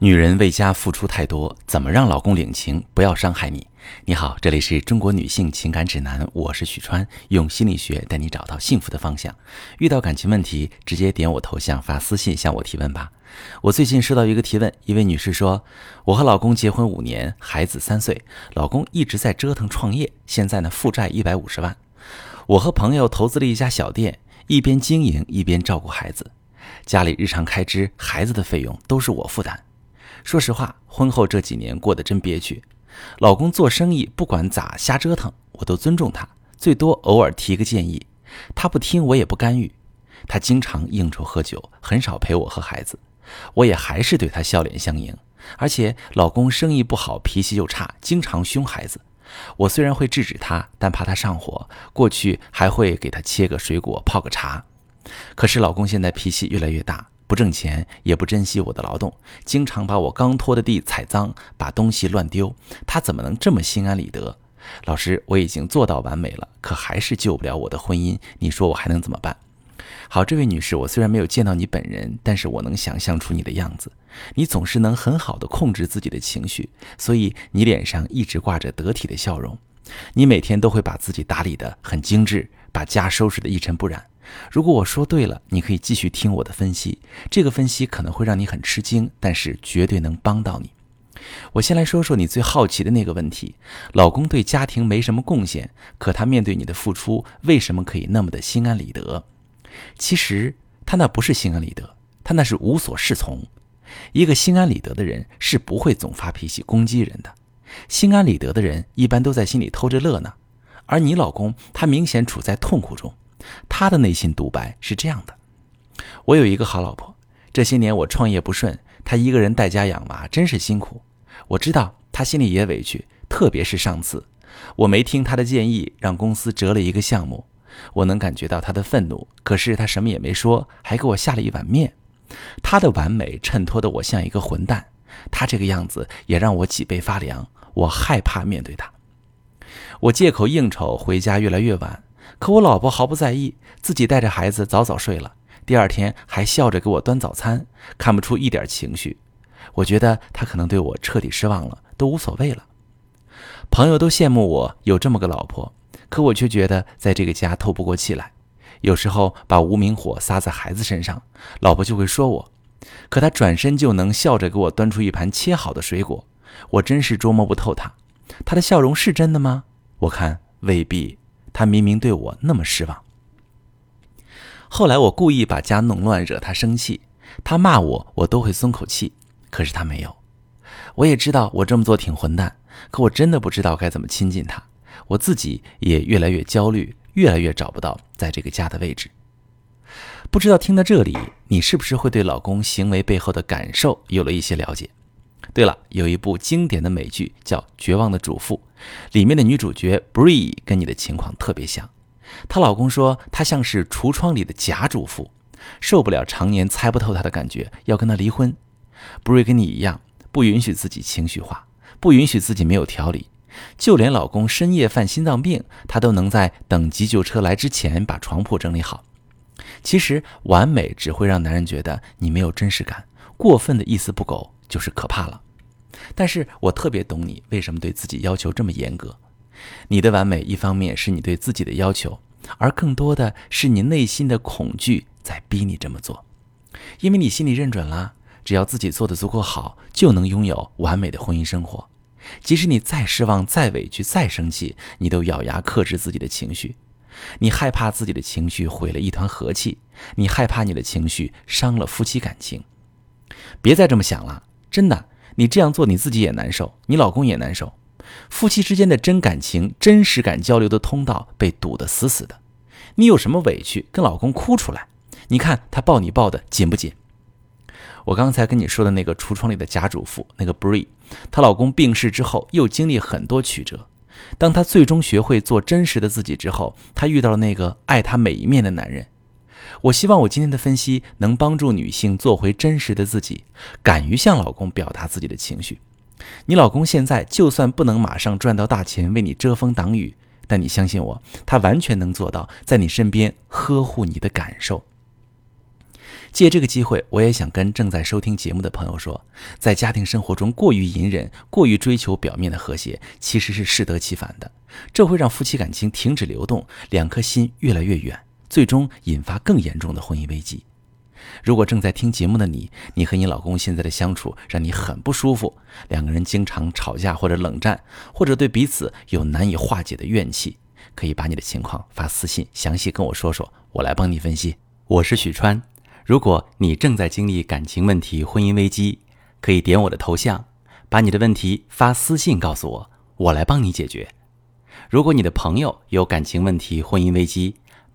女人为家付出太多，怎么让老公领情，不要伤害你？你好，这里是中国女性情感指南，我是许川，用心理学带你找到幸福的方向。遇到感情问题，直接点我头像发私信向我提问吧。我最近收到一个提问，一位女士说，我和老公结婚五年，孩子三岁，老公一直在折腾创业，现在呢负债一百五十万。我和朋友投资了一家小店，一边经营一边照顾孩子，家里日常开支、孩子的费用都是我负担。说实话，婚后这几年过得真憋屈。老公做生意不管咋瞎折腾，我都尊重他，最多偶尔提个建议。他不听，我也不干预。他经常应酬喝酒，很少陪我和孩子，我也还是对他笑脸相迎。而且老公生意不好，脾气又差，经常凶孩子。我虽然会制止他，但怕他上火，过去还会给他切个水果，泡个茶。可是老公现在脾气越来越大。不挣钱，也不珍惜我的劳动，经常把我刚拖的地踩脏，把东西乱丢。他怎么能这么心安理得？老师，我已经做到完美了，可还是救不了我的婚姻。你说我还能怎么办？好，这位女士，我虽然没有见到你本人，但是我能想象出你的样子。你总是能很好的控制自己的情绪，所以你脸上一直挂着得体的笑容。你每天都会把自己打理得很精致，把家收拾得一尘不染。如果我说对了，你可以继续听我的分析。这个分析可能会让你很吃惊，但是绝对能帮到你。我先来说说你最好奇的那个问题：老公对家庭没什么贡献，可他面对你的付出，为什么可以那么的心安理得？其实他那不是心安理得，他那是无所适从。一个心安理得的人是不会总发脾气攻击人的。心安理得的人一般都在心里偷着乐呢。而你老公，他明显处在痛苦中。他的内心独白是这样的：我有一个好老婆，这些年我创业不顺，他一个人带家养娃，真是辛苦。我知道他心里也委屈，特别是上次我没听他的建议，让公司折了一个项目，我能感觉到他的愤怒。可是他什么也没说，还给我下了一碗面。他的完美衬托的我像一个混蛋，他这个样子也让我脊背发凉，我害怕面对他。我借口应酬回家越来越晚。可我老婆毫不在意，自己带着孩子早早睡了。第二天还笑着给我端早餐，看不出一点情绪。我觉得她可能对我彻底失望了，都无所谓了。朋友都羡慕我有这么个老婆，可我却觉得在这个家透不过气来。有时候把无名火撒在孩子身上，老婆就会说我。可她转身就能笑着给我端出一盘切好的水果，我真是捉摸不透她。她的笑容是真的吗？我看未必。他明明对我那么失望。后来我故意把家弄乱，惹他生气，他骂我，我都会松口气。可是他没有。我也知道我这么做挺混蛋，可我真的不知道该怎么亲近他。我自己也越来越焦虑，越来越找不到在这个家的位置。不知道听到这里，你是不是会对老公行为背后的感受有了一些了解？对了，有一部经典的美剧叫《绝望的主妇》，里面的女主角 Bree 跟你的情况特别像。她老公说她像是橱窗里的假主妇，受不了常年猜不透她的感觉，要跟她离婚。Bree 跟你一样，不允许自己情绪化，不允许自己没有条理，就连老公深夜犯心脏病，她都能在等急救车来之前把床铺整理好。其实完美只会让男人觉得你没有真实感，过分的一丝不苟。就是可怕了，但是我特别懂你为什么对自己要求这么严格。你的完美一方面是你对自己的要求，而更多的是你内心的恐惧在逼你这么做。因为你心里认准了，只要自己做的足够好，就能拥有完美的婚姻生活。即使你再失望、再委屈、再生气，你都咬牙克制自己的情绪。你害怕自己的情绪毁了一团和气，你害怕你的情绪伤了夫妻感情。别再这么想了。真的，你这样做你自己也难受，你老公也难受，夫妻之间的真感情、真实感交流的通道被堵得死死的。你有什么委屈，跟老公哭出来。你看他抱你抱的紧不紧？我刚才跟你说的那个橱窗里的假主妇，那个 Bree，她老公病逝之后又经历很多曲折。当她最终学会做真实的自己之后，她遇到了那个爱她每一面的男人。我希望我今天的分析能帮助女性做回真实的自己，敢于向老公表达自己的情绪。你老公现在就算不能马上赚到大钱为你遮风挡雨，但你相信我，他完全能做到在你身边呵护你的感受。借这个机会，我也想跟正在收听节目的朋友说，在家庭生活中过于隐忍、过于追求表面的和谐，其实是适得其反的。这会让夫妻感情停止流动，两颗心越来越远，最终引发更严重的婚姻危机。如果正在听节目的你，你和你老公现在的相处让你很不舒服，两个人经常吵架或者冷战，或者对彼此有难以化解的怨气，可以把你的情况发私信，详细跟我说说，我来帮你分析。我是许川。如果你正在经历感情问题、婚姻危机，可以点我的头像，把你的问题发私信告诉我，我来帮你解决。如果你的朋友有感情问题、婚姻危机，